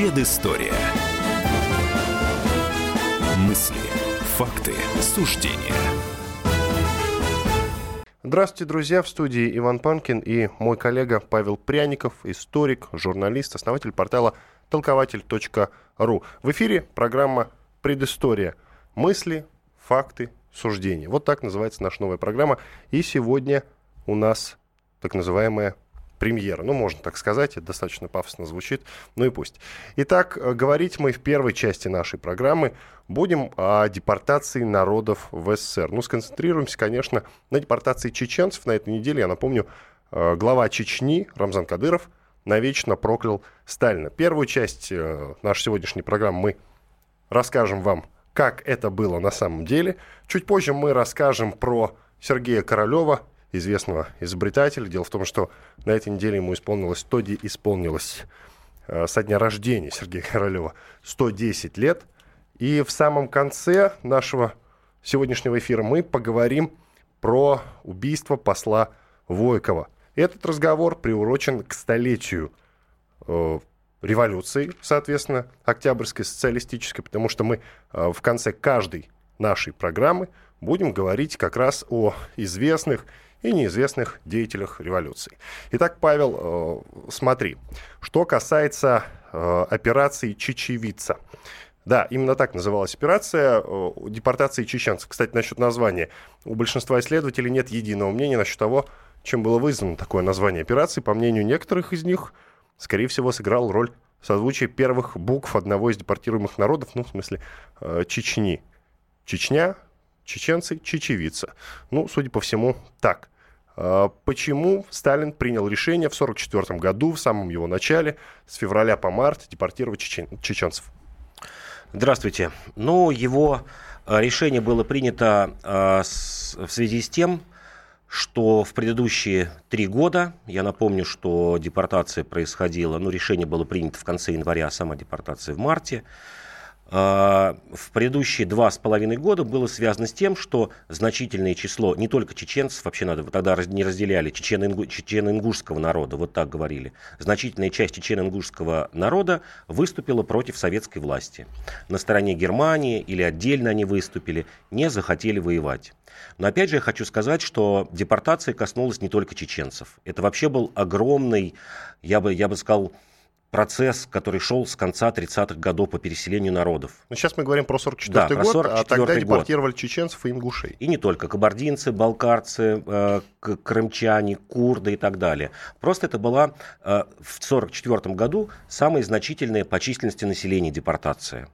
Предыстория. Мысли, факты, суждения. Здравствуйте, друзья! В студии Иван Панкин и мой коллега Павел Пряников, историк, журналист, основатель портала толкователь.ру. В эфире программа «Предыстория. Мысли, факты, суждения». Вот так называется наша новая программа. И сегодня у нас так называемая премьера. Ну, можно так сказать, это достаточно пафосно звучит, ну и пусть. Итак, э, говорить мы в первой части нашей программы будем о депортации народов в СССР. Ну, сконцентрируемся, конечно, на депортации чеченцев. На этой неделе, я напомню, э, глава Чечни Рамзан Кадыров навечно проклял Сталина. Первую часть э, нашей сегодняшней программы мы расскажем вам, как это было на самом деле. Чуть позже мы расскажем про Сергея Королева, известного изобретателя. Дело в том, что на этой неделе ему исполнилось 100, исполнилось э, со дня рождения Сергея Королева 110 лет. И в самом конце нашего сегодняшнего эфира мы поговорим про убийство посла Войкова. Этот разговор приурочен к столетию э, революции, соответственно, Октябрьской социалистической, потому что мы э, в конце каждой нашей программы будем говорить как раз о известных и неизвестных деятелях революции. Итак, Павел, э, смотри, что касается э, операции «Чечевица». Да, именно так называлась операция э, депортации чеченцев. Кстати, насчет названия. У большинства исследователей нет единого мнения насчет того, чем было вызвано такое название операции. По мнению некоторых из них, скорее всего, сыграл роль созвучие первых букв одного из депортируемых народов, ну, в смысле, Чечни. Чечня, чеченцы, чечевица. Ну, судя по всему, так. А, почему Сталин принял решение в 1944 году, в самом его начале, с февраля по март, депортировать чечен... чеченцев? Здравствуйте. Ну, его а, решение было принято с, в связи с тем, что в предыдущие три года, я напомню, что депортация происходила, ну, решение было принято в конце января, а сама депортация в марте, а, в предыдущие два с половиной года было связано с тем, что значительное число не только чеченцев, вообще надо, тогда не разделяли чечено-ингушского народа, вот так говорили, значительная часть чечено-ингушского народа выступила против советской власти. На стороне Германии или отдельно они выступили, не захотели воевать. Но опять же я хочу сказать, что депортация коснулась не только чеченцев. Это вообще был огромный, я бы, я бы сказал, процесс, который шел с конца 30-х годов по переселению народов. Но ну, сейчас мы говорим про 44-й да, год, 44 а тогда депортировали год. чеченцев и ингушей. И не только. Кабардинцы, балкарцы, э, крымчане, курды и так далее. Просто это была э, в 44 году самая значительная по численности населения депортация.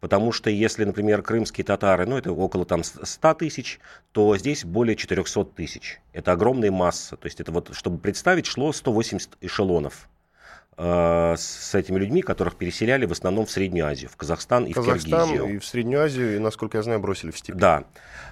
Потому что если, например, крымские татары, ну, это около там 100 тысяч, то здесь более 400 тысяч. Это огромная масса. То есть это вот, чтобы представить, шло 180 эшелонов с этими людьми, которых переселяли в основном в Среднюю Азию, в Казахстан и Казахстан в Киргизию. и в Среднюю Азию, и, насколько я знаю, бросили в степь. Да.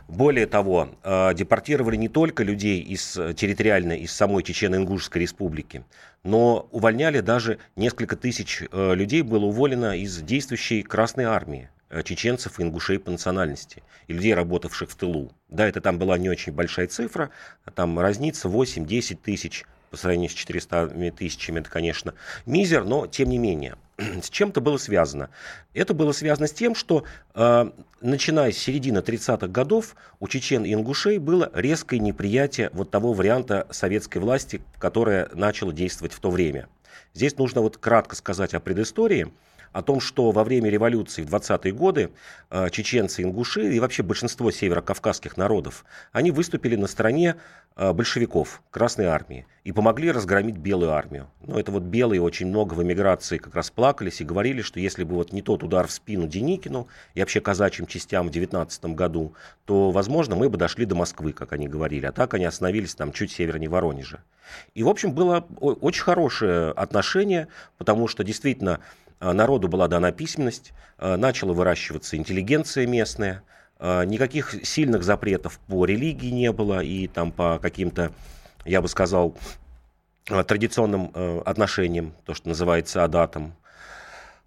Более того, э, депортировали не только людей из, территориально из самой Чечено-Ингушской республики, но увольняли даже несколько тысяч э, людей было уволено из действующей Красной армии чеченцев и ингушей по национальности, и людей, работавших в тылу. Да, это там была не очень большая цифра, там разница 8-10 тысяч по сравнению с 400 тысячами, это, конечно, мизер, но тем не менее. С чем это было связано? Это было связано с тем, что э, начиная с середины 30-х годов у чечен и ингушей было резкое неприятие вот того варианта советской власти, которая начала действовать в то время. Здесь нужно вот кратко сказать о предыстории о том, что во время революции в 20-е годы э, чеченцы, ингуши и вообще большинство северокавказских народов, они выступили на стороне э, большевиков, Красной армии, и помогли разгромить Белую армию. Но это вот белые очень много в эмиграции как раз плакались и говорили, что если бы вот не тот удар в спину Деникину и вообще казачьим частям в 19 году, то, возможно, мы бы дошли до Москвы, как они говорили. А так они остановились там чуть севернее Воронежа. И, в общем, было очень хорошее отношение, потому что действительно народу была дана письменность, а, начала выращиваться интеллигенция местная, а, никаких сильных запретов по религии не было и там по каким-то, я бы сказал, традиционным отношениям, то, что называется адатом,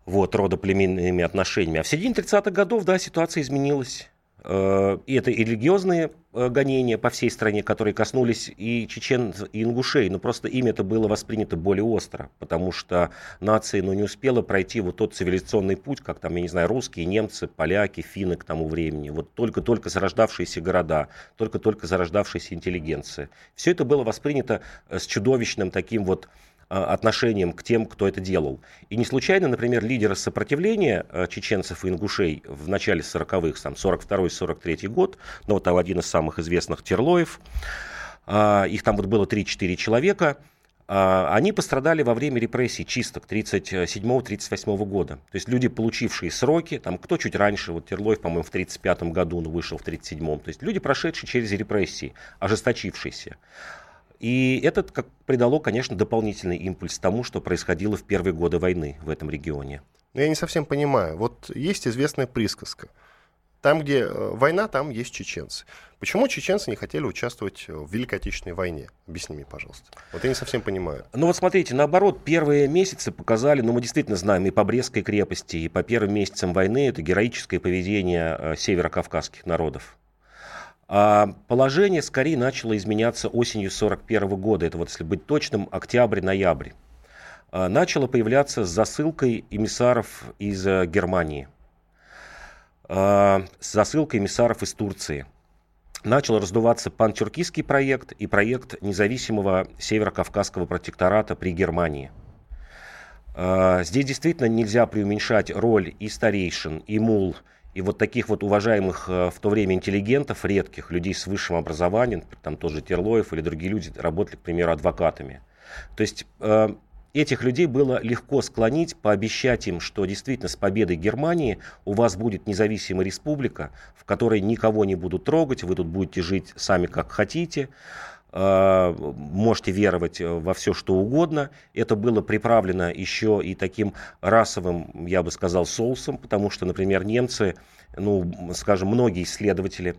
вот, родоплеменными отношениями. А в середине 30-х годов, да, ситуация изменилась. Э, и это и религиозные э, гонения по всей стране, которые коснулись и чечен, и ингушей, но просто ими это было воспринято более остро, потому что нация ну, не успела пройти вот тот цивилизационный путь, как там, я не знаю, русские, немцы, поляки, финны к тому времени, вот только-только зарождавшиеся города, только-только зарождавшаяся интеллигенция. Все это было воспринято э, с чудовищным таким вот отношением к тем, кто это делал. И не случайно, например, лидеры сопротивления э, чеченцев и ингушей в начале 40-х, там, 42-43 год, ну, вот один из самых известных Терлоев, э, их там вот было 3-4 человека, они пострадали во время репрессий чисток 37-38 года. То есть люди, получившие сроки, там кто чуть раньше, вот Терлоев, по-моему, в 35 году, но вышел в 37-м. То есть люди, прошедшие через репрессии, ожесточившиеся. И это как придало, конечно, дополнительный импульс тому, что происходило в первые годы войны в этом регионе. Но я не совсем понимаю. Вот есть известная присказка. Там, где э, война, там есть чеченцы. Почему чеченцы не хотели участвовать в Великой Отечественной войне? Объясни мне, пожалуйста. Вот я не совсем понимаю. Ну вот смотрите, наоборот, первые месяцы показали, ну мы действительно знаем и по Брестской крепости, и по первым месяцам войны это героическое поведение э, северокавказских народов. А положение скорее начало изменяться осенью 1941 года, это вот если быть точным, октябрь-ноябрь. А, начало появляться с засылкой эмиссаров из э, Германии, а, с засылкой эмиссаров из Турции. Начал раздуваться пантюркистский проект и проект независимого северокавказского протектората при Германии. Здесь действительно нельзя преуменьшать роль и старейшин, и мул, и вот таких вот уважаемых э, в то время интеллигентов, редких, людей с высшим образованием, там тоже Терлоев или другие люди работали, к примеру, адвокатами. То есть э, этих людей было легко склонить, пообещать им, что действительно с победой Германии у вас будет независимая республика, в которой никого не будут трогать, вы тут будете жить сами как хотите, можете веровать э, во все, что угодно. Это было приправлено еще и таким расовым, я бы сказал, соусом, потому что, например, немцы, ну, скажем, многие исследователи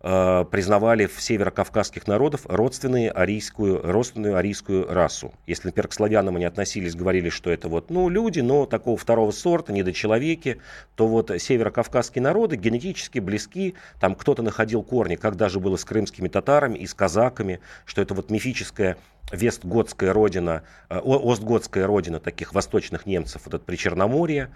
Э, признавали в северокавказских народов родственную арийскую, родственную арийскую расу. Если, например, к славянам они относились, говорили, что это вот, ну, люди, но такого второго сорта, недочеловеки, то вот северокавказские народы генетически близки, там кто-то находил корни, как даже было с крымскими татарами и с казаками, что это вот мифическая вестготская родина, э, остготская родина таких восточных немцев, вот это Причерноморье.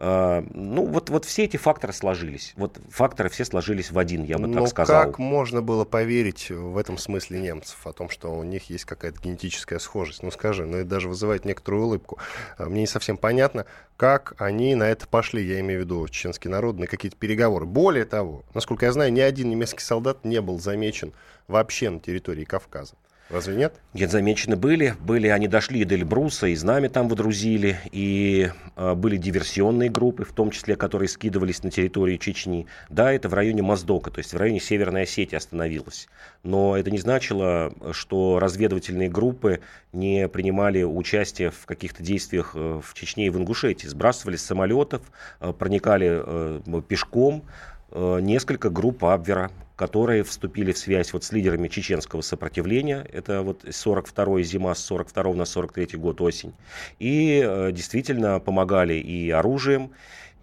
А, ну, вот, вот все эти факторы сложились. Вот факторы все сложились в один, я бы Но так сказал. как можно было поверить в этом смысле немцев, о том, что у них есть какая-то генетическая схожесть? Ну, скажи, ну, это даже вызывает некоторую улыбку. А, мне не совсем понятно, как они на это пошли, я имею в виду чеченский народ, на какие-то переговоры. Более того, насколько я знаю, ни один немецкий солдат не был замечен вообще на территории Кавказа. Разве нет? Нет, замечены были. Были, они дошли до Эльбруса, и знамя там водрузили, и э, были диверсионные группы, в том числе, которые скидывались на территорию Чечни. Да, это в районе Моздока, то есть в районе Северной Осетии остановилось. Но это не значило, что разведывательные группы не принимали участие в каких-то действиях э, в Чечне и в Ингушетии. Сбрасывались с самолетов, э, проникали э, пешком, несколько групп Абвера, которые вступили в связь вот с лидерами чеченского сопротивления. Это вот 42 зима с 42 на 43 год осень. И э, действительно помогали и оружием,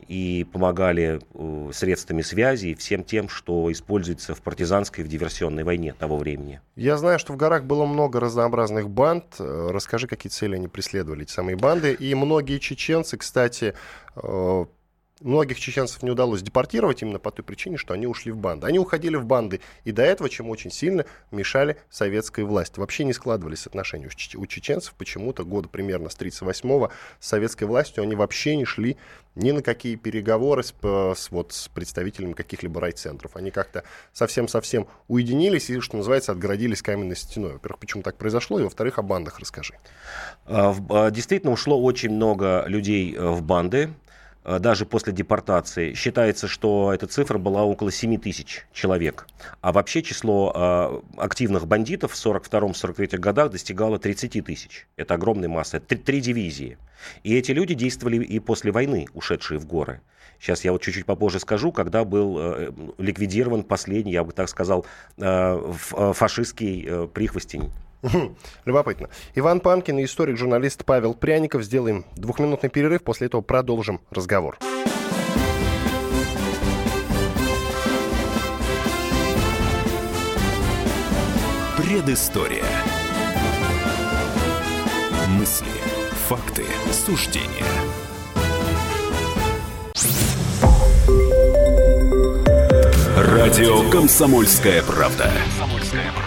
и помогали э, средствами связи и всем тем, что используется в партизанской, в диверсионной войне того времени. Я знаю, что в горах было много разнообразных банд. Э, расскажи, какие цели они преследовали, эти самые банды. И многие чеченцы, кстати, э, многих чеченцев не удалось депортировать именно по той причине, что они ушли в банды. Они уходили в банды и до этого, чем очень сильно мешали советской власти. Вообще не складывались отношения у чеченцев. Почему-то года примерно с 1938-го с советской властью они вообще не шли ни на какие переговоры с, с, вот, с представителями каких-либо райцентров. Они как-то совсем-совсем уединились и, что называется, отгородились каменной стеной. Во-первых, почему так произошло, и во-вторых, о бандах расскажи. А, а, действительно, ушло очень много людей э, в банды. Э, даже после депортации, считается, что эта цифра была около 7 тысяч человек. А вообще число э, активных бандитов в 1942-1943 годах достигало 30 тысяч. Это огромная масса, три, три дивизии. И эти люди действовали и после войны, ушедшие в горы. Сейчас я вот чуть-чуть попозже скажу, когда был э, ликвидирован последний, я бы так сказал, фашистский прихвостень Любопытно. Иван Панкин и историк, журналист Павел Пряников. Сделаем двухминутный перерыв, после этого продолжим разговор. Предыстория. Мысли, факты, суждения. Радио «Комсомольская правда».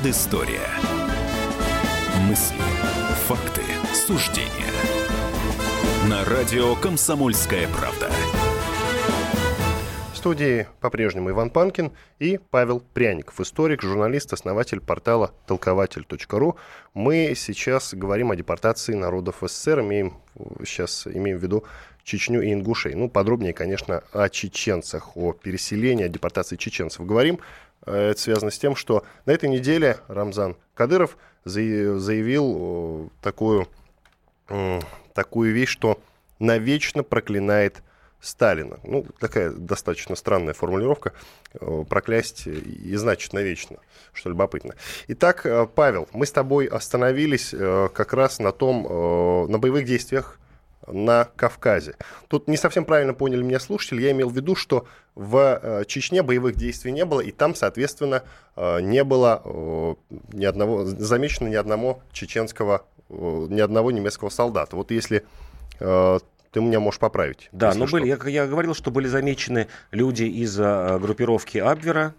Предыстория. Мысли, факты, суждения. На радио «Комсомольская правда». В студии по-прежнему Иван Панкин и Павел Пряников, историк, журналист, основатель портала толкователь.ру. Мы сейчас говорим о депортации народов СССР, имеем, сейчас имеем в виду Чечню и Ингушей. Ну, подробнее, конечно, о чеченцах, о переселении, о депортации чеченцев говорим. Э, это связано с тем, что на этой неделе Рамзан Кадыров заявил такую, такую вещь, что навечно проклинает Сталина. Ну, такая достаточно странная формулировка. Проклясть и значит навечно, что любопытно. Итак, э, Павел, мы с тобой остановились э, как раз на том, на боевых действиях на Кавказе. Тут не совсем правильно поняли меня слушатели. Я имел в виду, что в э, Чечне боевых действий не было, и там, соответственно, э, не было э, ни одного, замечено ни одного чеченского, ни одного немецкого солдата. Вот если ты меня можешь поправить. Да, но были, я, я говорил, что были замечены люди из группировки Абвера,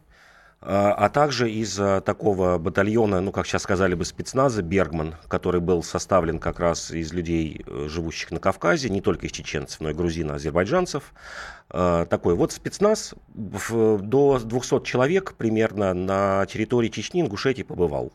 а, а также из такого батальона, ну, как сейчас сказали бы, спецназа «Бергман», который был составлен как раз из людей, э, живущих на Кавказе, не только из чеченцев, но и грузин, азербайджанцев. А, такой вот спецназ до 200 человек примерно на территории Чечни, Ингушетии побывал.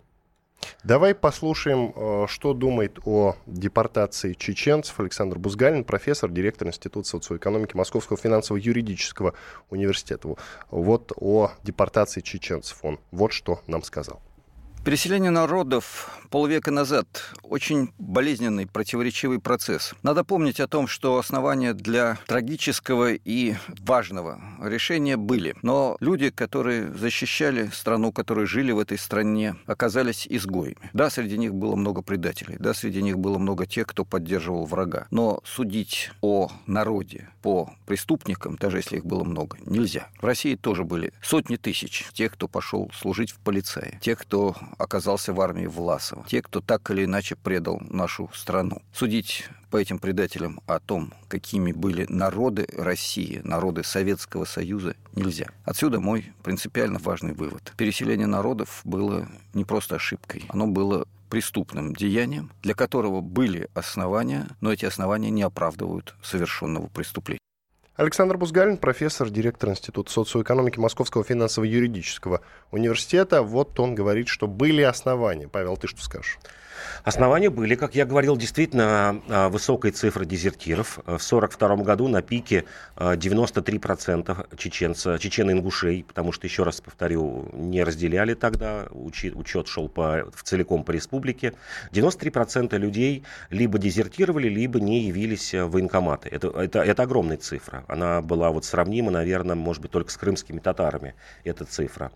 Давай послушаем, э, что думает о депортации чеченцев Александр Бузгалин, профессор, директор Института социоэкономики Московского финансово-юридического университета. Вот о депортации чеченцев он вот что нам сказал. Переселение народов полвека назад очень болезненный, противоречивый процесс. Надо помнить о том, что основания для трагического и важного решения были. Но люди, которые защищали страну, которые жили в этой стране, оказались изгоями. Да, среди них было много предателей, да, среди них было много тех, кто поддерживал врага. Но судить о народе по преступникам, даже если их было много, нельзя. В России тоже были сотни тысяч тех, кто пошел служить в полицее, тех, кто оказался в армии Власова. Те, кто так или иначе предал нашу страну. Судить по этим предателям о том, какими были народы России, народы Советского Союза, нельзя. Отсюда мой принципиально важный вывод. Переселение народов было не просто ошибкой, оно было преступным деянием, для которого были основания, но эти основания не оправдывают совершенного преступления. Александр Бузгалин, профессор, директор Института социоэкономики Московского финансово-юридического университета. Вот он говорит, что были основания. Павел, ты что скажешь? Основания были, как я говорил, действительно а, высокой цифры дезертиров. В 1942 году на пике 93% чеченца, чечен-ингушей, потому что, еще раз повторю, не разделяли тогда, учет шел по, целиком по республике. 93% людей либо дезертировали, либо не явились в военкоматы. Это, это, это огромная цифра. Она была вот сравнима, наверное, может быть, только с крымскими татарами, эта цифра.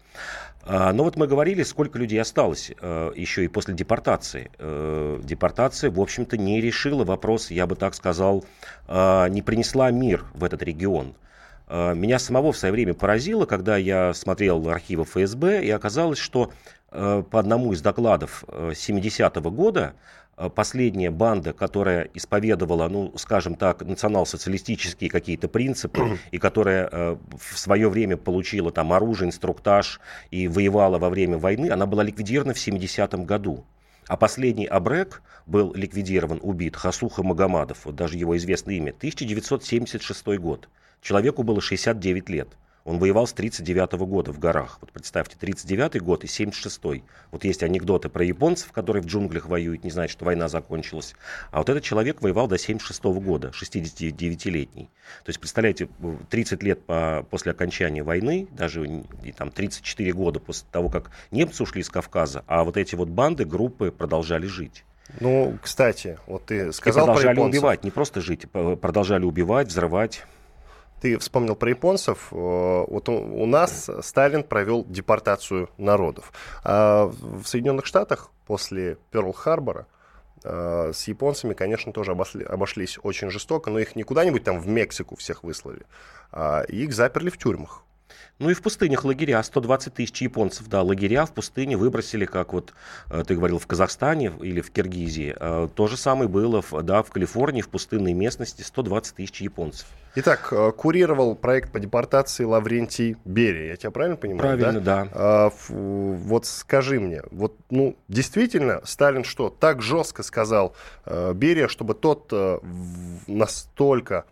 А, но вот мы говорили, сколько людей осталось э, еще и после депортации. Э, депортация, в общем-то, не решила вопрос, я бы так сказал, э, не принесла мир в этот регион. Меня самого в свое время поразило, когда я смотрел архивы ФСБ, и оказалось, что по одному из докладов 70-го года последняя банда, которая исповедовала, ну, скажем так, национал-социалистические какие-то принципы, и которая э, в свое время получила там оружие, инструктаж и воевала во время войны, она была ликвидирована в 70-м году. А последний Абрек был ликвидирован, убит, Хасуха Магомадов, вот даже его известное имя, 1976 год. Человеку было 69 лет. Он воевал с 39 года в горах. Вот представьте, 39 год и 76 -й. Вот есть анекдоты про японцев, которые в джунглях воюют, не знают, что война закончилась. А вот этот человек воевал до 76 -го года, 69-летний. То есть, представляете, 30 лет по, после окончания войны, даже и, там 34 года после того, как немцы ушли с Кавказа, а вот эти вот банды, группы продолжали жить. Ну, кстати, вот ты сказал и продолжали про убивать, не просто жить, продолжали убивать, взрывать. Ты вспомнил про японцев. Э, вот у нас Сталин провел депортацию народов. А в Соединенных Штатах после Перл-Харбора э, с японцами, конечно, тоже обошли, обошлись очень жестоко, но их не куда-нибудь там в Мексику всех выслали, а их заперли в тюрьмах. Ну и в пустынях лагеря, 120 тысяч японцев, да, лагеря в пустыне выбросили, как вот э, ты говорил, в Казахстане или в Киргизии. Э, то же самое было, да, в Калифорнии, в пустынной местности, 120 тысяч японцев. Итак, э, курировал проект по депортации Лаврентий Берия, я тебя правильно понимаю? Правильно, да. да. А, вот скажи мне, вот, ну, действительно, Сталин что, так жестко сказал Берия, чтобы тот настолько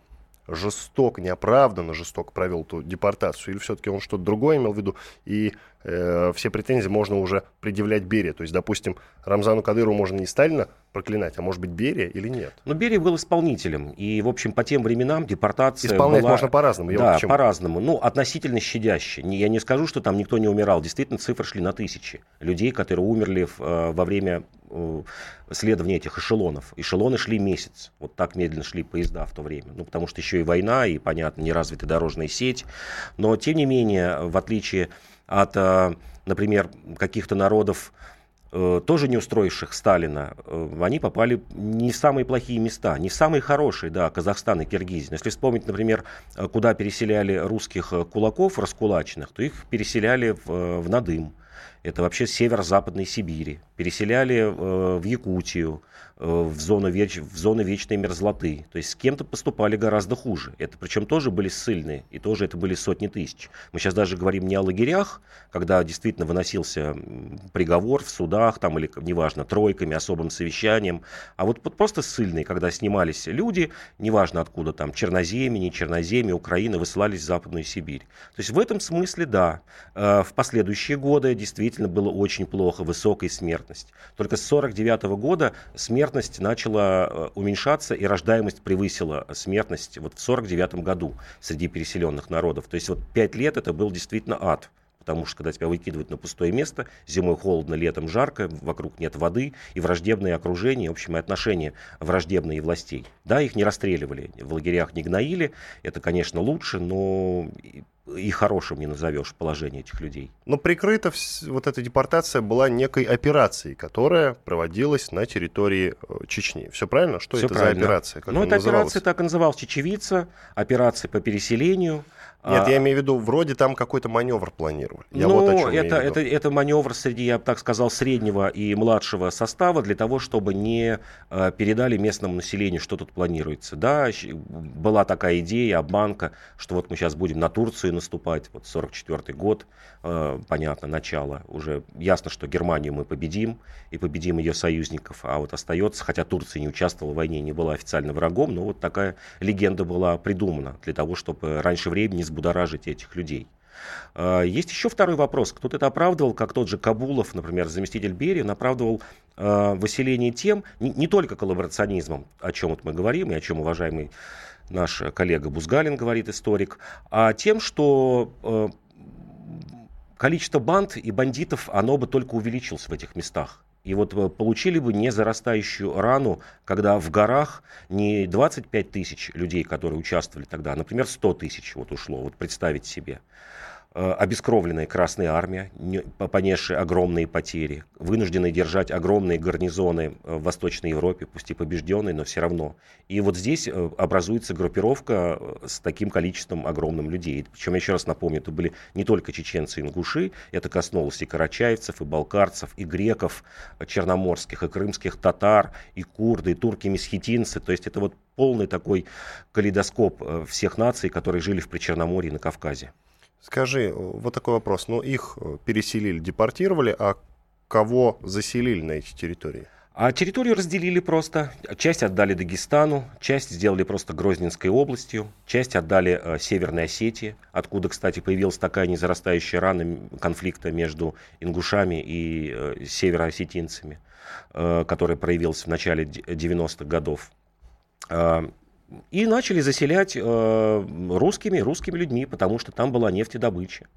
жестоко, неоправданно жестоко провел эту депортацию, или все-таки он что-то другое имел в виду, и э, все претензии можно уже предъявлять Берия. То есть, допустим, Рамзану Кадырову можно не Сталина проклинать, а может быть Берия или нет? Но Берия был исполнителем, и, в общем, по тем временам депортация Исполнять была... можно по-разному. Да, по-разному. Ну, относительно щадяще. Я не скажу, что там никто не умирал. Действительно, цифры шли на тысячи людей, которые умерли в, э, во время Э, следования этих эшелонов. Эшелоны шли месяц. Вот так медленно шли поезда в то время. Ну, потому что еще и война, и, понятно, неразвитая дорожная сеть. Но, тем не менее, в отличие от, э, например, каких-то народов, э, тоже не устроивших Сталина, они попали не в самые плохие места, не в самые хорошие, да, Казахстан и Киргизия. Если вспомнить, например, куда переселяли русских кулаков раскулаченных, то их переселяли в, в Надым, это вообще северо-западной Сибири. Переселяли э, в Якутию, э, в, зону веч, в зону вечной мерзлоты. То есть с кем-то поступали гораздо хуже. Это причем тоже были ссыльные, и тоже это были сотни тысяч. Мы сейчас даже говорим не о лагерях, когда действительно выносился приговор в судах, там, или, неважно, тройками, особым совещанием, а вот просто ссыльные, когда снимались люди, неважно откуда там, черноземье, не черноземье, Украина, высылались в Западную Сибирь. То есть в этом смысле, да, э, в последующие годы действительно было очень плохо, высокая смертность. Только с 49 года смертность начала э, уменьшаться, и рождаемость превысила смертность вот в 49 году среди переселенных народов. То есть вот пять лет это был действительно ад потому что когда тебя выкидывают на пустое место, зимой холодно, летом жарко, вокруг нет воды, и враждебное окружение, в общем, и отношения враждебные властей. Да, их не расстреливали, в лагерях не гноили, это, конечно, лучше, но и хорошим не назовешь положение этих людей. Но прикрыта вот эта депортация была некой операцией, которая проводилась на территории э, Чечни. Все правильно? Что Все это правильно. за операция? Как ну, эта операция так и называлась Чечевица, операция по переселению. Нет, а... я имею в виду, вроде там какой-то маневр планировали. Я ну, вот это, это, это маневр среди, я бы так сказал, среднего и младшего состава для того, чтобы не э, передали местному населению, что тут планируется. Да, была такая идея, обманка, что вот мы сейчас будем на Турцию наступать, вот 44 год, э, понятно, начало. Уже ясно, что Германию мы победим, и победим ее союзников, а вот остается, хотя Турция не участвовала в войне, не была официально врагом, но вот такая легенда была придумана для того, чтобы раньше времени взбудоражить этих людей. А, есть еще второй вопрос. Кто-то это оправдывал, как тот же Кабулов, например, заместитель Берии, оправдывал э, выселение тем, не, не только коллаборационизмом, о чем вот мы говорим, и о чем уважаемый наш коллега Бузгалин говорит, историк, а тем, что э, количество банд и бандитов, оно бы только увеличилось в этих местах. И вот э, получили бы не зарастающую рану, когда в горах не 25 тысяч людей, которые участвовали тогда, а, например, 100 тысяч вот ушло, вот представить себе. Э, обескровленная Красная Армия, понесшая огромные потери, вынужденные держать огромные гарнизоны э, в Восточной Европе, пусть и побежденные, но все равно. И вот здесь э, образуется группировка с таким количеством огромным людей. Причем, я еще раз напомню, это были не только чеченцы и ингуши, это коснулось и карачаевцев, и балкарцев, и греков черноморских, и крымских татар, и курды, и турки-месхетинцы. То есть это вот полный такой калейдоскоп всех наций, которые жили в Причерноморье и на Кавказе. Скажи, вот такой вопрос. Ну, их переселили, депортировали, а кого заселили на эти территории? А территорию разделили просто. Часть отдали Дагестану, часть сделали просто Грозненской областью, часть отдали э, Северной Осетии, откуда, кстати, появилась такая незарастающая рана конфликта между ингушами и э, североосетинцами, э, которая проявилась в начале 90-х годов. Э, и начали заселять э, русскими, русскими людьми, потому что там была нефтедобыча.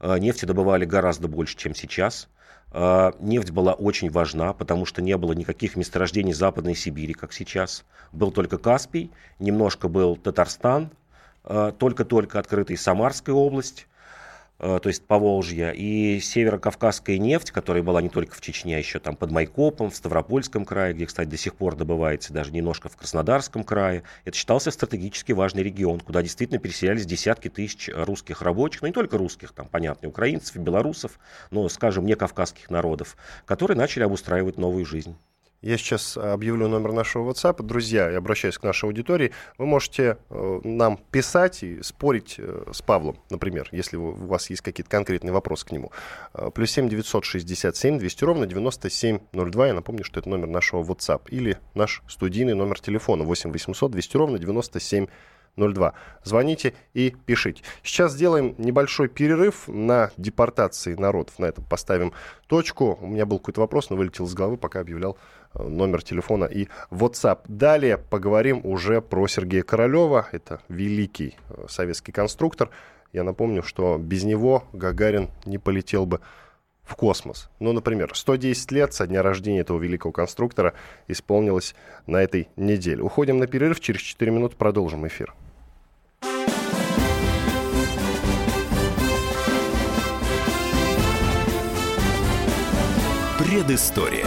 Э, нефти добывали гораздо больше, чем сейчас – а, нефть была очень важна, потому что не было никаких месторождений Западной Сибири, как сейчас. Был только Каспий, немножко был Татарстан, только-только открытый Самарская область. Э, то есть Поволжья, и северокавказская нефть, которая была не только в Чечне, а еще там под Майкопом, в Ставропольском крае, где, кстати, до сих пор добывается, даже немножко в Краснодарском крае. Это считался стратегически важный регион, куда действительно переселялись десятки тысяч русских рабочих, ну не только русских, там, понятно, украинцев, белорусов, но, скажем, не кавказских народов, которые начали обустраивать новую жизнь. Я сейчас объявлю номер нашего WhatsApp. Друзья, я обращаюсь к нашей аудитории. Вы можете э, нам писать и спорить э, с Павлом, например, если у вас есть какие-то конкретные вопросы к нему. Э, плюс 7 967 200 ровно 9702. Я напомню, что это номер нашего WhatsApp. Или наш студийный номер телефона 8 800 200 ровно 9702. 02. Звоните и пишите. Сейчас сделаем небольшой перерыв на депортации народов. На этом поставим точку. У меня был какой-то вопрос, но вылетел из головы, пока объявлял номер телефона и WhatsApp. Далее поговорим уже про Сергея Королева. Это великий э, советский конструктор. Я напомню, что без него Гагарин не полетел бы в космос. Ну, например, 110 лет со дня рождения этого великого конструктора исполнилось на этой неделе. Уходим на перерыв, через 4 минуты продолжим эфир. Предыстория.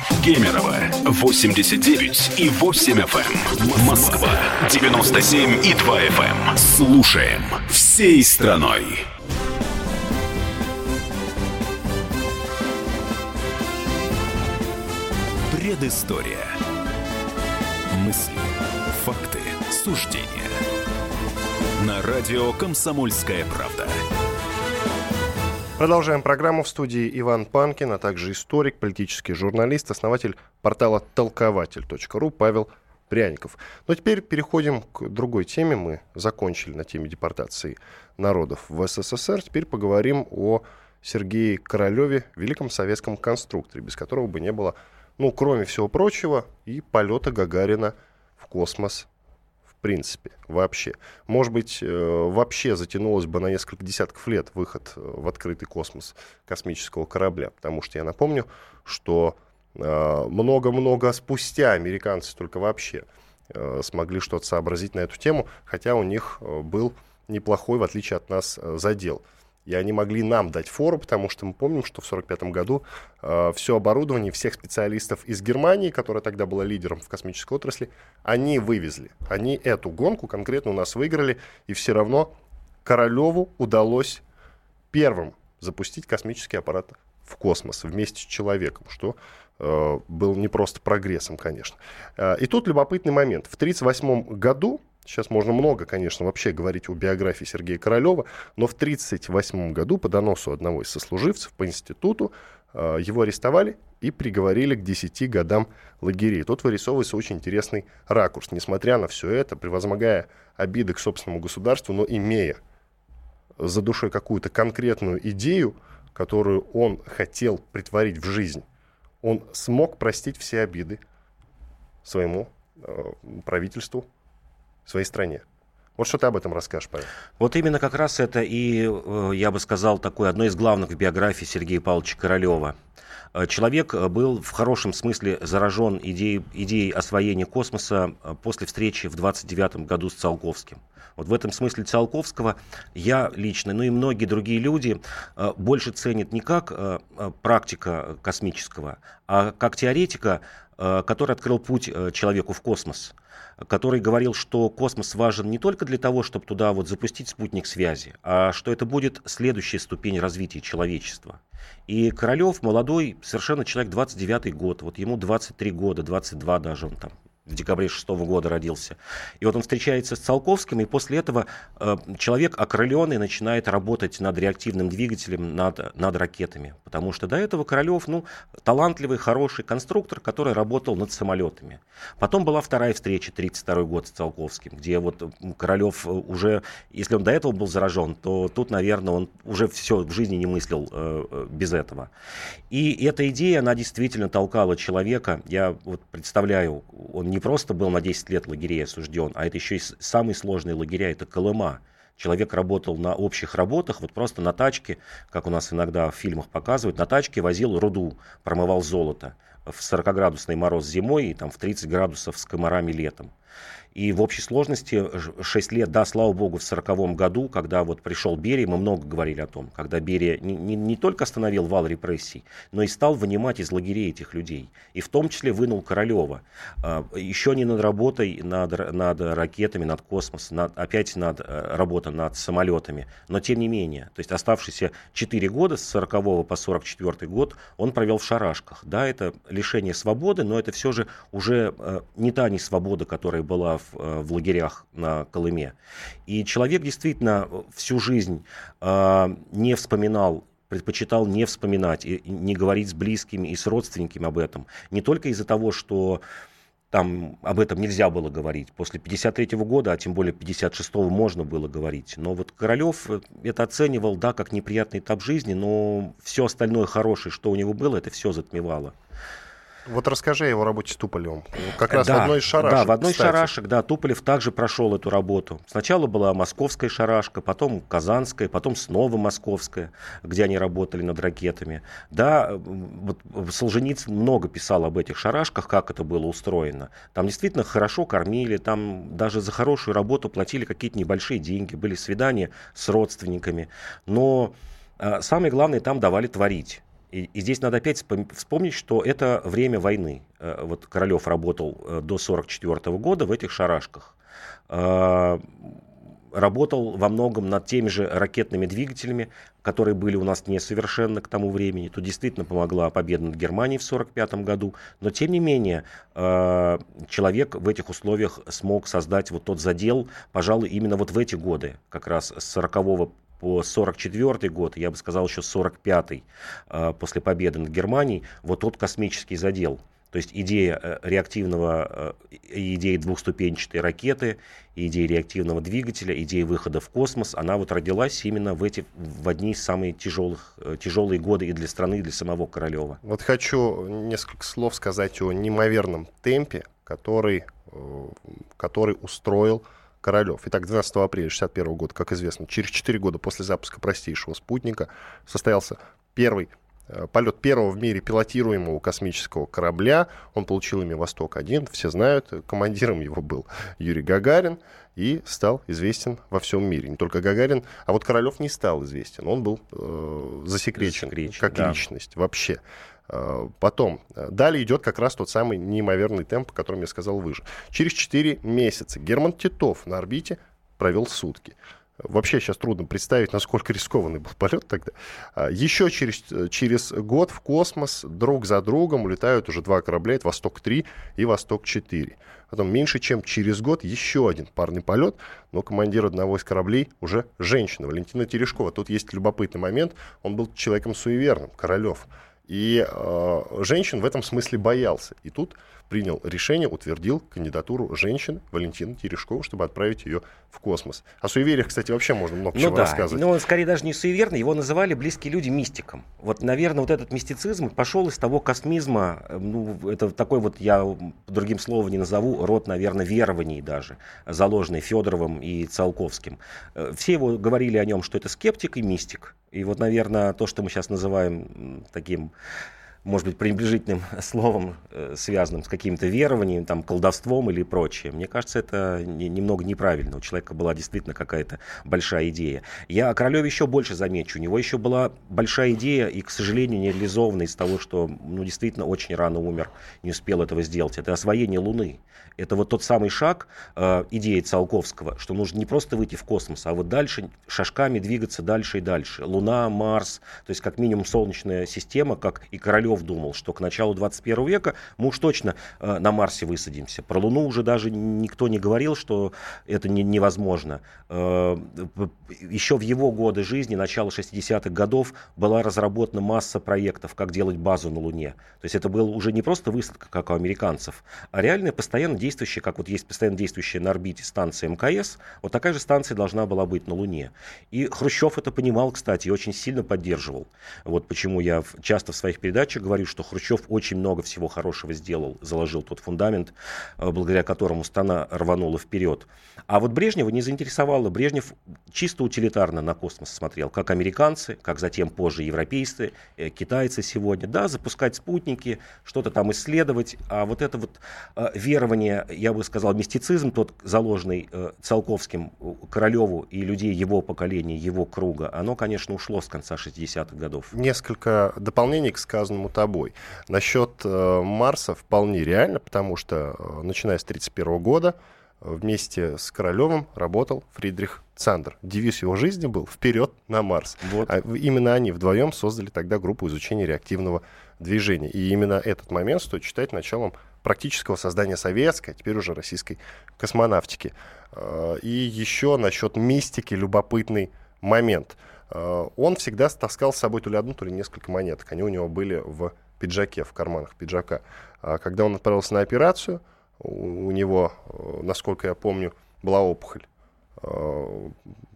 Кемерово 89 и 8 FM. Эм. Москва 97 и 2 FM. Эм. Слушаем всей страной. Предыстория. Мысли, факты, суждения. На радио «Комсомольская правда». Продолжаем программу в студии Иван Панкин, а также историк, политический журналист, основатель портала толкователь.ру Павел Пряников. Но теперь переходим к другой теме. Мы закончили на теме депортации народов в СССР. Теперь поговорим о Сергее Королеве, великом советском конструкторе, без которого бы не было, ну, кроме всего прочего, и полета Гагарина в космос принципе, вообще. Может быть, э, вообще затянулось бы на несколько десятков лет выход э, в открытый космос космического корабля, потому что я напомню, что э, много-много спустя американцы только вообще смогли что-то сообразить на эту тему, хотя у них был неплохой, в отличие от нас, задел – и они могли нам дать фору, потому что мы помним, что в 1945 году э, все оборудование всех специалистов из Германии, которая тогда была лидером в космической отрасли, они вывезли. Они эту гонку конкретно у нас выиграли, и все равно Королеву удалось первым запустить космический аппарат в космос вместе с человеком, что э, был не просто прогрессом, конечно. Э, и тут любопытный момент. В 1938 году Сейчас можно много, конечно, вообще говорить о биографии Сергея Королева, но в 1938 году по доносу одного из сослуживцев по институту э, его арестовали и приговорили к 10 годам лагерей. Тут вырисовывается очень интересный ракурс. Несмотря на все это, превозмогая обиды к собственному государству, но имея за душой какую-то конкретную идею, которую он хотел притворить в жизнь, он смог простить все обиды своему э, правительству, своей стране. Вот что ты об этом расскажешь, Павел? Вот именно как раз это и, э, я бы сказал, такое одно из главных в биографии Сергея Павловича Королева. Э, человек э, был в хорошем смысле заражен идеей, идеей освоения космоса после встречи в 29 году с Циолковским. Вот в этом смысле Циолковского я лично, ну и многие другие люди больше ценят не как практика космического, а как теоретика, который открыл путь человеку в космос который говорил, что космос важен не только для того, чтобы туда вот запустить спутник связи, а что это будет следующая ступень развития человечества. И Королев молодой, совершенно человек, 29 год, вот ему 23 года, 22 даже он там в декабре 6 года родился. И вот он встречается с Циолковским, и после этого э, человек окрыленный начинает работать над реактивным двигателем, над, над ракетами. Потому что до этого Королев, ну, талантливый, хороший конструктор, который работал над самолетами. Потом была вторая встреча, 32 год с Циолковским, где вот Королев уже, если он до этого был заражен, то тут, наверное, он уже все в жизни не мыслил э, э без этого. И эта идея, она действительно толкала человека. Я вот представляю, он не просто был на 10 лет лагерей осужден, а это еще и самый сложный лагеря, это Колыма. Человек работал на общих работах, вот просто на тачке, как у нас иногда в фильмах показывают, на тачке возил руду, промывал золото в 40-градусный мороз зимой и там в 30 градусов с комарами летом. И в общей сложности 6 лет, да, слава богу, в 40 году, когда вот пришел Берия, мы много говорили о том, когда Берия не, не, не только остановил вал репрессий, но и стал вынимать из лагерей этих людей. И в том числе вынул Королева. А, еще не над работой, над, над ракетами, над космосом, над, опять над э, работой над самолетами. Но тем не менее, то есть оставшиеся 4 года с 40 по 44 год он провел в шарашках. Да, это лишение свободы, но это все же уже э, не та не свобода, которая была в, э, в лагерях на Колыме. И человек действительно всю жизнь э, не вспоминал предпочитал не вспоминать и не говорить с близкими и с родственниками об этом. Не только из-за того, что там об этом нельзя было говорить. После 53 года, а тем более 56 можно было говорить. Но вот Королев э, это оценивал, да, как неприятный этап жизни, но все остальное хорошее, что у него было, это все затмевало. Вот расскажи о его работе с Туполевым. Как раз да, в одной из шарашек. Да, в одной из шарашек, да, Туполев также прошел эту работу. Сначала была московская шарашка, потом казанская, потом снова московская, где они работали над ракетами. Да, вот Солженицын много писал об этих шарашках, как это было устроено. Там действительно хорошо кормили, там даже за хорошую работу платили какие-то небольшие деньги, были свидания с родственниками. Но а, самое главное, там давали творить. И, и здесь надо опять вспомнить, что это время войны. Э, вот Королев работал э, до 1944 года в этих шарашках. Э, работал во многом над теми же ракетными двигателями, которые были у нас несовершенны к тому времени. Тут действительно помогла победа над Германией в 1945 году. Но тем не менее, человек в этих условиях смог создать вот тот задел, пожалуй, именно вот в эти годы, как раз с 40 по 44 год, я бы сказал еще 45 а, после победы над Германией, вот тот космический задел. То есть идея э, реактивного, э, идея двухступенчатой ракеты, идея реактивного двигателя, идея выхода в космос, она вот родилась именно в эти, в одни из самых тяжелых, э, тяжелые годы и для страны, и для самого Королева. Вот хочу несколько слов сказать о неимоверном темпе, который, который устроил Королев. Итак, 12 апреля 1961 года, как известно, через 4 года после запуска простейшего спутника состоялся первый э, полет первого в мире пилотируемого космического корабля. Он получил имя «Восток-1». Все знают, командиром его был Юрий Гагарин и стал известен во всем мире. Не только Гагарин, а вот Королев не стал известен. Он был э, засекречен, засекречен как да. личность вообще. Э, потом, э, далее идет как раз тот самый неимоверный темп, о котором я сказал выше. Через 4 месяца Герман Титов на орбите провел сутки. Вообще сейчас трудно представить, насколько рискованный был полет тогда. А, Еще через, через год в космос друг за другом улетают уже два корабля, это «Восток-3» и «Восток-4». Потом меньше чем через год еще один парный полет, но командир одного из кораблей уже женщина, Валентина Терешкова. Тут есть любопытный момент, он был человеком суеверным, Королев. И э, женщин в этом смысле боялся. И тут принял решение, утвердил кандидатуру женщины Валентины Терешковой, чтобы отправить ее в космос. О суевериях, кстати, вообще можно много ну чего да, рассказывать. Но он скорее даже не суеверный, его называли близкие люди мистиком. Вот, наверное, вот этот мистицизм пошел из того космизма, э, ну, это такой вот, я другим словом не назову, род, наверное, верований даже, заложенный Федоровым и Циолковским. Э, все его говорили о нем, что это скептик и мистик. И вот, наверное, то, что мы сейчас называем таким может быть, пренебрежительным словом, э, связанным с каким-то верованием, там, колдовством или прочее. Мне кажется, это немного неправильно. У человека была действительно какая-то большая идея. Я о Королеве еще больше замечу. У него еще была большая идея, и, к сожалению, не реализованная из того, что, ну, действительно, очень рано умер, не успел этого сделать. Это освоение Луны. Это вот тот самый шаг э, идеи Циолковского, что нужно не просто выйти в космос, а вот дальше шажками двигаться дальше и дальше. Луна, Марс, то есть как минимум Солнечная система, как и Королев думал, что к началу 21 века мы уж точно э, на Марсе высадимся. Про Луну уже даже никто не говорил, что это не, невозможно. Э, еще в его годы жизни, начало 60-х годов, была разработана масса проектов, как делать базу на Луне. То есть это был уже не просто высадка, как у американцев, а реальная постоянно действующая, как вот есть постоянно действующая на орбите станция МКС, вот такая же станция должна была быть на Луне. И Хрущев это понимал, кстати, и очень сильно поддерживал. Вот почему я часто в своих передачах говорю, что Хрущев очень много всего хорошего сделал, заложил тот фундамент, э, благодаря которому страна рванула вперед. А вот Брежнева не заинтересовало. Брежнев чисто утилитарно на космос смотрел, как американцы, как затем позже европейцы, э, китайцы сегодня. Да, запускать спутники, что-то там исследовать, а вот это вот э, верование, я бы сказал, мистицизм тот заложенный Циолковским Королеву и людей его поколения, его круга, оно, конечно, ушло с конца 60-х годов. Несколько дополнений к сказанному тобой. Насчет э, Марса вполне реально, потому что, э, начиная с 1931 года, вместе с Королевым работал Фридрих Цандер. Девиз его жизни был «Вперед на Марс». Вот. А именно они вдвоем создали тогда группу изучения реактивного движения. И именно этот момент стоит считать началом практического создания советской, а теперь уже российской космонавтики. Э, и еще насчет мистики любопытный момент. Э, он всегда таскал с собой то ли одну, то ли несколько монеток. Они у него были в пиджаке, в карманах пиджака. А когда он отправился на операцию, у него, э, насколько я помню, была опухоль э,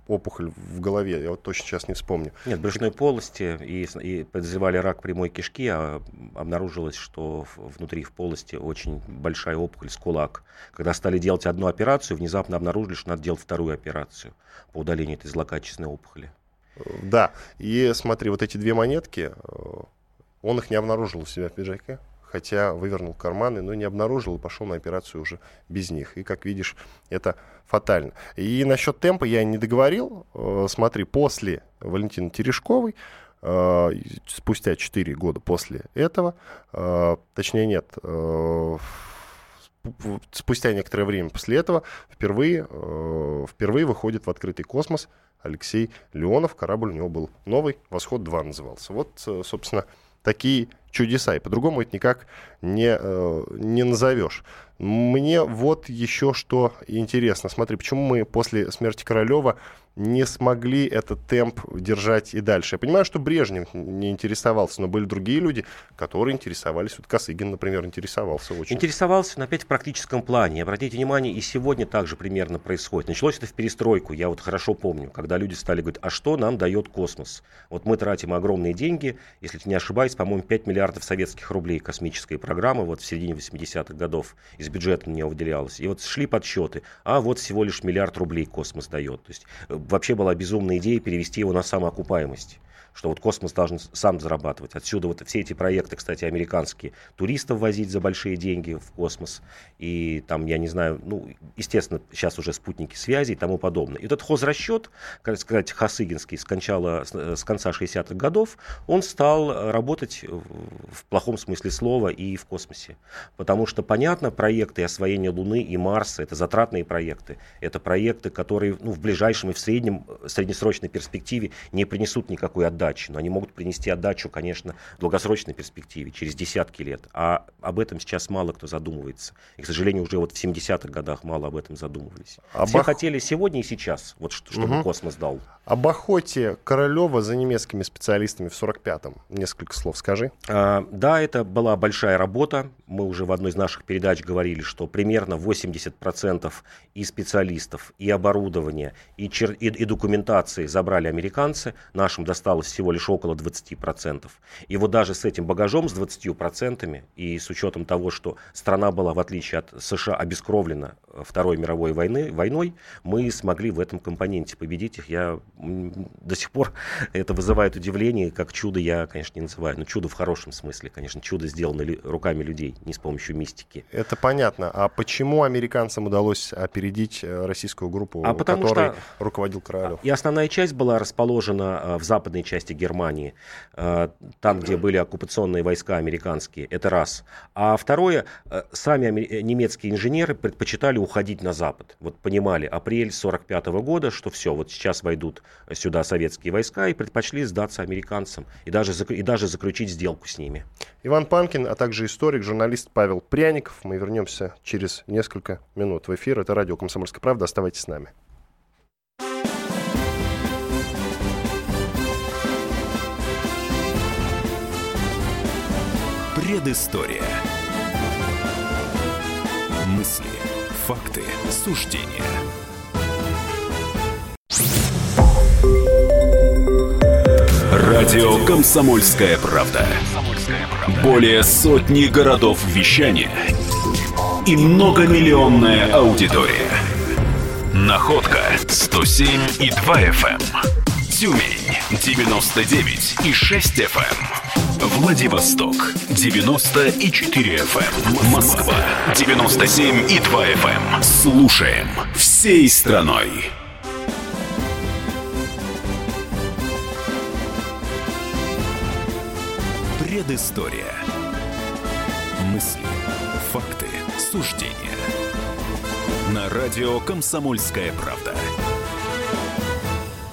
опухоль в голове, я вот точно сейчас не вспомню. Нет, брюшной полости и, и подозревали рак прямой кишки, а обнаружилось, что внутри в полости очень большая опухоль с кулак. Когда стали делать одну операцию, внезапно обнаружили, что надо делать вторую операцию по удалению этой злокачественной опухоли. Да, и смотри, вот эти две монетки, э, он их не обнаружил у себя в пиджаке, хотя вывернул карманы, но не обнаружил и пошел на операцию уже без них. И, как видишь, это фатально. И насчет темпа я не договорил. Э, смотри, после Валентины Терешковой, э, спустя 4 года после этого, э, точнее нет, спустя некоторое время после этого впервые, впервые выходит в открытый космос Алексей Леонов. Корабль у него был новый, «Восход-2» назывался. Вот, собственно, такие чудеса. И по-другому это никак не, э, не назовешь. Мне вот еще что интересно. Смотри, почему мы после смерти Королева не смогли этот темп держать и дальше. Я понимаю, что Брежнев не интересовался, но были другие люди, которые интересовались. Вот Косыгин, например, интересовался очень. Интересовался, но опять в практическом плане. Обратите внимание, и сегодня также примерно происходит. Началось это в перестройку, я вот хорошо помню, когда люди стали говорить, а что нам дает космос? Вот мы тратим огромные деньги, если не ошибаюсь, по-моему, 5 миллиардов советских рублей космической программы вот в середине 80-х годов из бюджета нее выделялось. И вот шли подсчеты, а вот всего лишь миллиард рублей космос дает. То есть э, вообще была безумная идея перевести его на самоокупаемость что вот космос должен сам зарабатывать. Отсюда вот все эти проекты, кстати, американские, туристов возить за большие деньги в космос, и там, я не знаю, ну, естественно, сейчас уже спутники связи и тому подобное. И этот хозрасчет, как сказать, Хасыгинский с, кончала, с конца 60-х годов, он стал работать в плохом смысле слова и в космосе. Потому что, понятно, проекты освоения Луны и Марса, это затратные проекты, это проекты, которые ну, в ближайшем и в среднем, среднесрочной перспективе не принесут никакой отдачи отдачи, но они могут принести отдачу, конечно, в долгосрочной перспективе, через десятки лет. А об этом сейчас мало кто задумывается. И, к сожалению, уже вот в 70-х годах мало об этом задумывались. Об Все ох... хотели сегодня и сейчас, вот чтобы угу. космос дал. Об охоте Королева за немецкими специалистами в 45-м. Несколько слов скажи. А, да, это была большая работа. Мы уже в одной из наших передач говорили, что примерно 80% и специалистов, и оборудования, и, чер... и, и документации забрали американцы. Нашим досталось всего лишь около 20%. И вот даже с этим багажом, с 20% и с учетом того, что страна была, в отличие от США, обескровлена Второй мировой войны, войной, мы смогли в этом компоненте победить их. Я до сих пор это вызывает удивление, как чудо я, конечно, не называю, но чудо в хорошем смысле, конечно, чудо сделано ли, руками людей, не с помощью мистики. Это понятно. А почему американцам удалось опередить э, российскую группу, а потому которой что... руководил Королев? И основная часть была расположена э, в западной части Германии, э, там, где были оккупационные войска американские, это раз. А второе, сами немецкие инженеры предпочитали уходить на запад. Вот понимали, апрель 45 года, что все, вот сейчас войдут сюда советские войска и предпочли сдаться американцам и даже, и даже заключить сделку с ними. Иван Панкин, а также историк, журналист Павел Пряников. Мы вернемся через несколько минут в эфир. Это радио «Комсомольская правда». Оставайтесь с нами. Предыстория. Мысли, факты, суждения. Радио «Комсомольская правда». Более сотни городов вещания и многомиллионная аудитория. Находка 107 и 2 FM. Эм. Тюмень 99 и 6 FM. Эм. Владивосток 94 FM. Эм. Москва 97 и 2 FM. Слушаем всей страной. Предыстория. Мысли, факты, суждения. На радио «Комсомольская правда».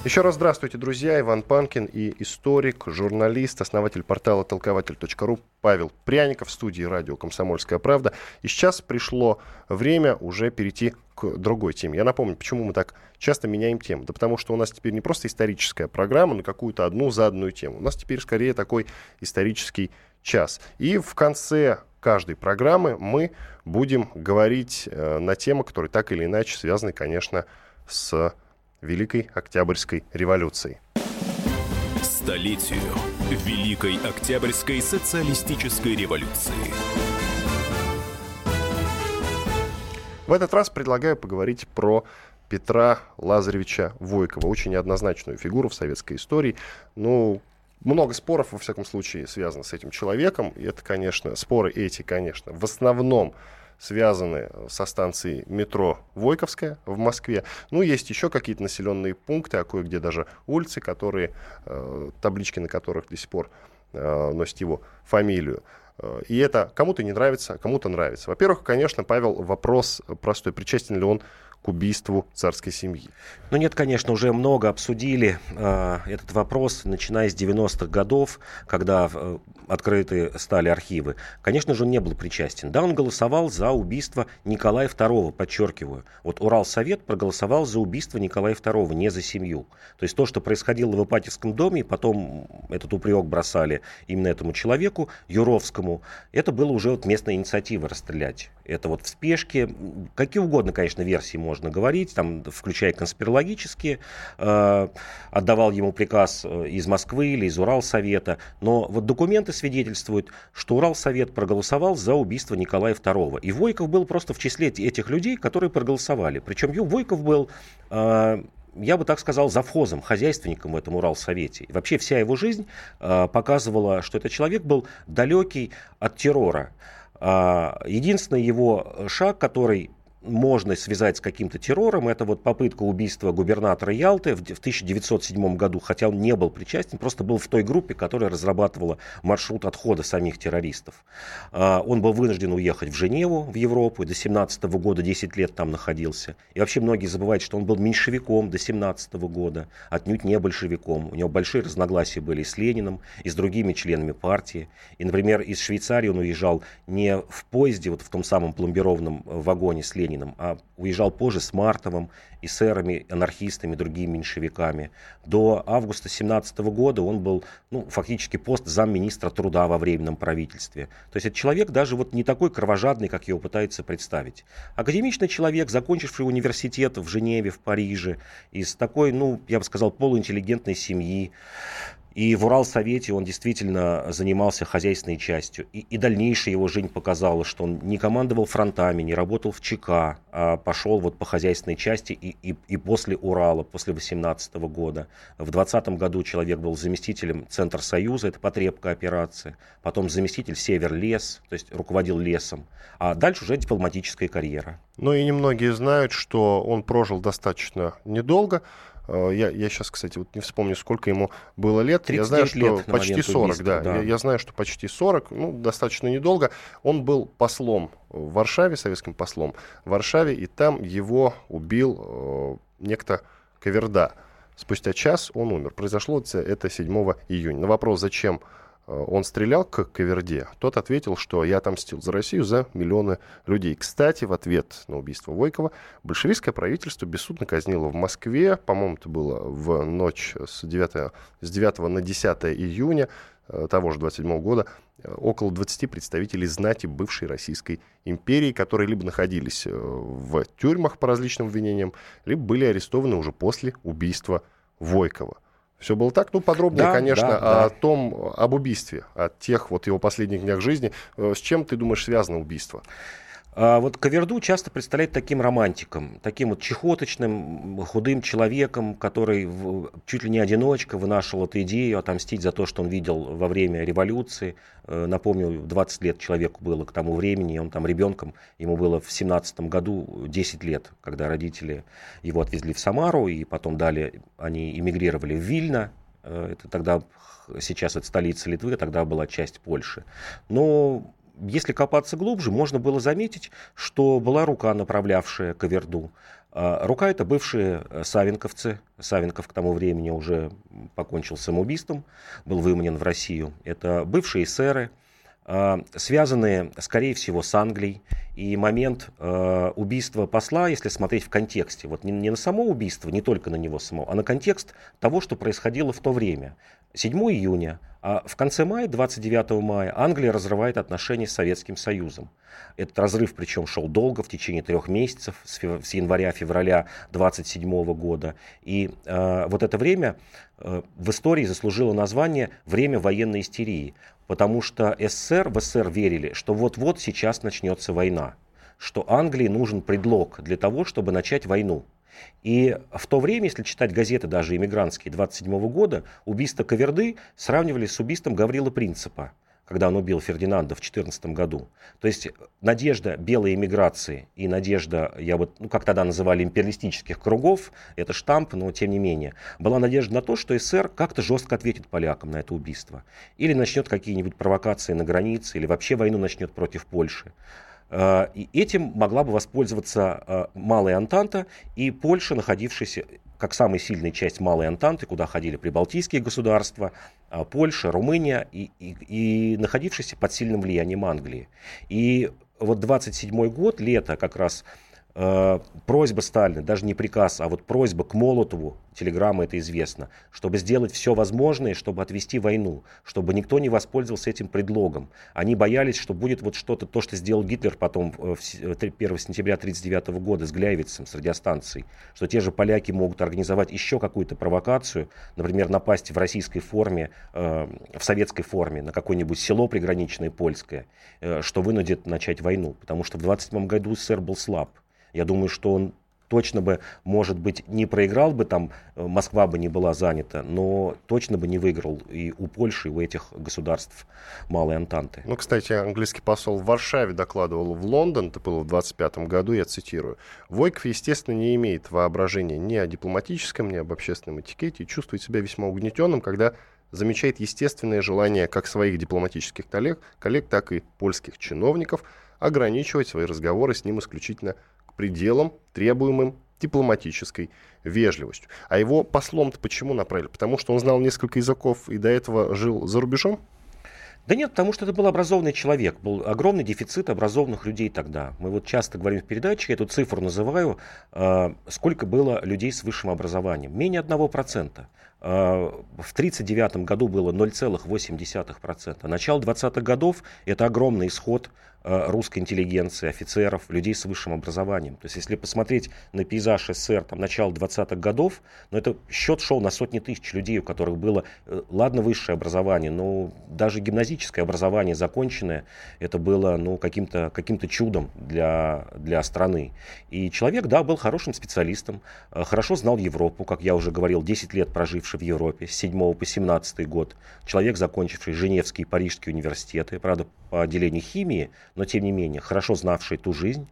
Еще раз здравствуйте, друзья. Иван Панкин и историк, журналист, основатель портала толкователь.ру Павел Пряников в студии радио «Комсомольская правда». И сейчас пришло время уже перейти к другой теме. Я напомню, почему мы так часто меняем тему. Да потому что у нас теперь не просто историческая программа на какую-то одну заданную тему. У нас теперь скорее такой исторический час. И в конце каждой программы мы будем говорить э, на темы, которые так или иначе связаны, конечно, с Великой Октябрьской революцией. Столетию Великой Октябрьской социалистической революции. В этот раз предлагаю поговорить про Петра Лазаревича Войкова, очень неоднозначную фигуру в советской истории. Ну, много споров, во всяком случае, связано с этим человеком. И это, конечно, споры эти, конечно, в основном связаны со станцией метро Войковская в Москве. Ну, есть еще какие-то населенные пункты, а кое-где даже улицы, которые, э, таблички на которых до сих пор э, носят его фамилию. Э, и это кому-то не нравится, кому-то нравится. Во-первых, конечно, Павел, вопрос простой. Причастен ли он к убийству царской семьи? Ну нет, конечно, уже много обсудили э, этот вопрос, начиная с 90-х годов, когда э, открыты стали архивы. Конечно же, он не был причастен. Да, он голосовал за убийство Николая II, подчеркиваю. Вот Уралсовет проголосовал за убийство Николая II, не за семью. То есть то, что происходило в Ипатьевском доме, потом этот упрек бросали именно этому человеку, Юровскому, это было уже вот местная инициатива расстрелять. Это вот в спешке. Какие угодно, конечно, версии можно говорить, там, включая конспирологические. Э, отдавал ему приказ э, из Москвы или из Уралсовета. Но вот документы свидетельствуют, что Уралсовет проголосовал за убийство Николая II. И Войков был просто в числе этих людей, которые проголосовали. Причем Войков был э, я бы так сказал, завхозом, хозяйственником в этом Уралсовете. И вообще вся его жизнь э, показывала, что этот человек был далекий от террора. А, единственный его шаг, который можно связать с каким-то террором. Это вот попытка убийства губернатора Ялты в 1907 году, хотя он не был причастен, просто был в той группе, которая разрабатывала маршрут отхода самих террористов. А, он был вынужден уехать в Женеву, в Европу, и до 17 года 10 лет там находился. И вообще многие забывают, что он был меньшевиком до 17 года, отнюдь не большевиком. У него большие разногласия были с Лениным, и с другими членами партии. И, например, из Швейцарии он уезжал не в поезде, вот в том самом пломбированном вагоне с Лениным, Лениным, а уезжал позже с Мартовым, эсерами, анархистами, другими меньшевиками. До августа 17 года он был ну, фактически пост замминистра труда во временном правительстве. То есть это человек даже вот не такой кровожадный, как его пытаются представить. Академичный человек, закончивший университет в Женеве, в Париже, из такой, ну, я бы сказал, полуинтеллигентной семьи. И в Уралсовете он действительно занимался хозяйственной частью. И, и дальнейшая его жизнь показала, что он не командовал фронтами, не работал в ЧК, а пошел вот по хозяйственной части и, и, и после Урала, после 18 года. В 20 году человек был заместителем Центр Союза, это потребка операции. Потом заместитель Север-Лес, то есть руководил лесом. А дальше уже дипломатическая карьера. Ну и немногие знают, что он прожил достаточно недолго. Э, я, я сейчас, кстати, вот не вспомню, сколько ему было лет. Я знаю, что лет почти 40, убийства, да. да. Я, я знаю, что почти 40, ну, достаточно недолго. Он был послом в Варшаве, советским послом в Варшаве, и там его убил э, некто Каверда. Спустя час он умер. Произошло это 7 июня. На вопрос, зачем он стрелял к Каверде, тот ответил, что я отомстил за Россию за миллионы людей. Кстати, в ответ на убийство Войкова большевистское правительство бессудно казнило в Москве, по-моему, это было в ночь с 9, с 9 на 10 июня э, того же 27 года, э, около 20 представителей знати бывшей Российской империи, которые либо находились в тюрьмах по различным обвинениям, либо были арестованы уже после убийства Войкова. Все было так? Ну, подробнее, да, конечно, да, да. о том, об убийстве, о тех вот его последних днях жизни. Э, с чем, ты думаешь, связано убийство? А вот Каверду часто представляет таким романтиком, таким вот чехоточным, худым человеком, который чуть ли не одиночка вынашивал эту идею отомстить за то, что он видел во время революции. Э, напомню, 20 лет человеку было к тому времени, он там ребенком, ему было в 17 году 10 лет, когда родители его отвезли в Самару, и потом дали, они эмигрировали в Вильно, э, это тогда, сейчас это столица Литвы, тогда была часть Польши. Но если копаться глубже, можно было заметить, что была рука, направлявшая Каверду. А, рука это бывшие э, савенковцы. Савенков к тому времени уже покончил самоубийством, был выманен в Россию. Это бывшие эсеры, связанные, скорее всего, с Англией. И момент э, убийства посла, если смотреть в контексте, вот не, не на само убийство, не только на него самого, а на контекст того, что происходило в то время. 7 июня, а в конце мая, 29 мая, Англия разрывает отношения с Советским Союзом. Этот разрыв причем шел долго, в течение трех месяцев, с, с января-февраля 27 года. И э, вот это время э, в истории заслужило название «время военной истерии», потому что СССР, в СССР верили, что вот-вот сейчас начнется война, что Англии нужен предлог для того, чтобы начать войну. И в то время, если читать газеты даже иммигрантские 27 года, убийство Каверды сравнивали с убийством Гаврила Принципа когда он убил Фердинанда в 14 году. То есть надежда белой эмиграции и надежда, я вот, ну, как тогда называли, империалистических кругов, это штамп, но тем не менее, была надежда на то, что СССР как-то жестко ответит полякам на это убийство. Или начнет какие-нибудь провокации на границе, или вообще войну начнет против Польши. А, и этим могла бы воспользоваться а, Малая Антанта и Польша, находившаяся как самая сильная часть Малой Антанты, куда ходили прибалтийские государства, а, Польша, Румыния, и, и, и находившиеся под сильным влиянием Англии. И вот 27 год, лето как раз Э, просьба Сталина, даже не приказ, а вот просьба к Молотову, телеграмма это известно, чтобы сделать все возможное, чтобы отвести войну, чтобы никто не воспользовался этим предлогом. Они боялись, что будет вот что-то, то, что сделал Гитлер потом 1 э, сентября 1939 года с Гляйвицем, с радиостанцией, что те же поляки могут организовать еще какую-то провокацию, например, напасть в российской форме, э, в советской форме на какое-нибудь село приграничное польское, что вынудит начать войну, потому что в 27 году СССР был слаб. Я думаю, что он точно бы, может быть, не проиграл бы там, э, Москва бы не была занята, но точно бы не выиграл и у Польши, и у этих государств Малой Антанты. Ну, кстати, английский посол в Варшаве докладывал в Лондон, это было в 25 году, я цитирую, «Войков, естественно, не имеет воображения ни о дипломатическом, ни об общественном этикете и чувствует себя весьма угнетенным, когда замечает естественное желание как своих дипломатических коллег, коллег так и польских чиновников ограничивать свои разговоры с ним исключительно пределам, требуемым дипломатической вежливостью. А его послом-то почему направили? Потому что он знал несколько языков и до этого жил за рубежом? Да нет, потому что это был образованный человек, был огромный дефицит образованных людей тогда. Мы вот часто говорим в передаче, эту цифру называю, э, сколько было людей с высшим образованием. Менее 1%. Э, в 1939 году было 0,8%. Начало 20-х годов – это огромный исход э, русской интеллигенции, офицеров, людей с высшим образованием. То есть, если посмотреть на пейзаж СССР там, начала 20-х годов, ну, это счет шел на сотни тысяч людей, у которых было, э, ладно, высшее образование, но даже гимназическое образование законченное, это было ну, каким-то каким чудом для, для страны. И человек, да, был хорошим специалистом, э, хорошо знал Европу, как я уже говорил, 10 лет проживший в Европе, с 7 по 17 год. Человек, закончивший Женевский и Парижский университеты, правда, по отделению химии, но тем не менее, хорошо знавший ту жизнь,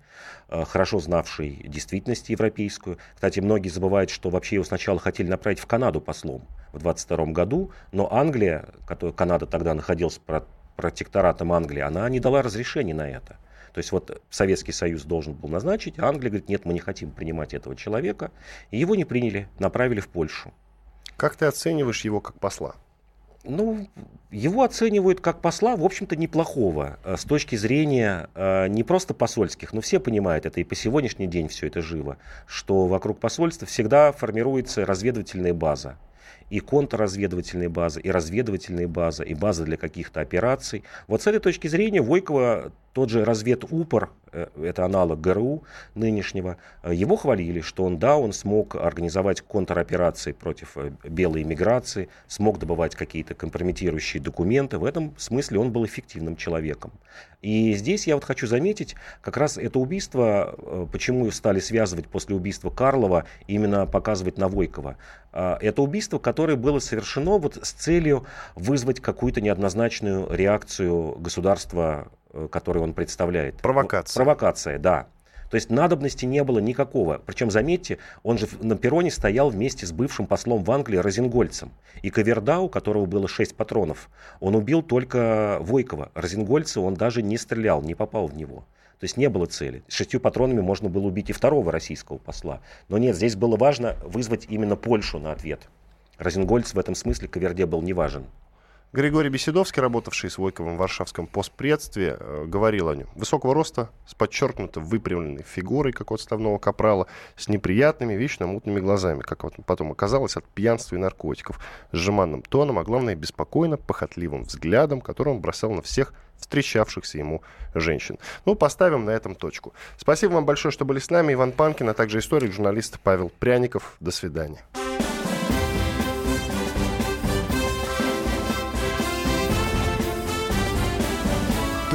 э, хорошо знавший действительность европейскую. Кстати, многие забывают, что вообще его сначала хотели направить в Канаду послом в 22 году, но Англия, которая Канада тогда находилась под протекторатом Англии, она не дала разрешения на это. То есть вот Советский Союз должен был назначить, а Англия говорит, нет, мы не хотим принимать этого человека. И его не приняли, направили в Польшу. Как ты оцениваешь его как посла? Ну, его оценивают как посла, в общем-то, неплохого, э, с точки зрения э, не просто посольских, но все понимают это, и по сегодняшний день все это живо, что вокруг посольства всегда формируется разведывательная база и контрразведывательные базы, и разведывательные базы, и базы для каких-то операций. Вот с этой точки зрения Войкова тот же разведупор, это аналог ГРУ нынешнего, э, его хвалили, что он, да, он смог организовать контроперации против э, белой иммиграции, смог добывать какие-то компрометирующие документы. В этом смысле он был эффективным человеком. И здесь я вот хочу заметить, как раз это убийство, почему стали связывать после убийства Карлова, именно показывать на Войкова. Это убийство, которое было совершено вот с целью вызвать какую-то неоднозначную реакцию государства Э, который он представляет. Провокация. Провокация, да. То есть надобности не было никакого. Причем, заметьте, он же на перроне стоял вместе с бывшим послом в Англии Розенгольцем. И Каверда, у которого было 6 патронов, он убил только Войкова. Розенгольца он даже не стрелял, не попал в него. То есть не было цели. С шестью патронами можно было убить и второго российского посла. Но нет, здесь было важно вызвать именно Польшу на ответ. Розенгольц в этом смысле Каверде был не важен. Григорий Беседовский, работавший с Войковым в Варшавском постпредстве, э, говорил о нем. Высокого роста, с подчеркнуто выпрямленной фигурой, как у отставного капрала, с неприятными, вечно мутными глазами, как вот потом оказалось, от пьянства и наркотиков, с жеманным тоном, а главное, беспокойно, похотливым взглядом, который он бросал на всех встречавшихся ему женщин. Ну, поставим на этом точку. Спасибо вам большое, что были с нами. Иван Панкин, а также историк, журналист Павел Пряников. До свидания.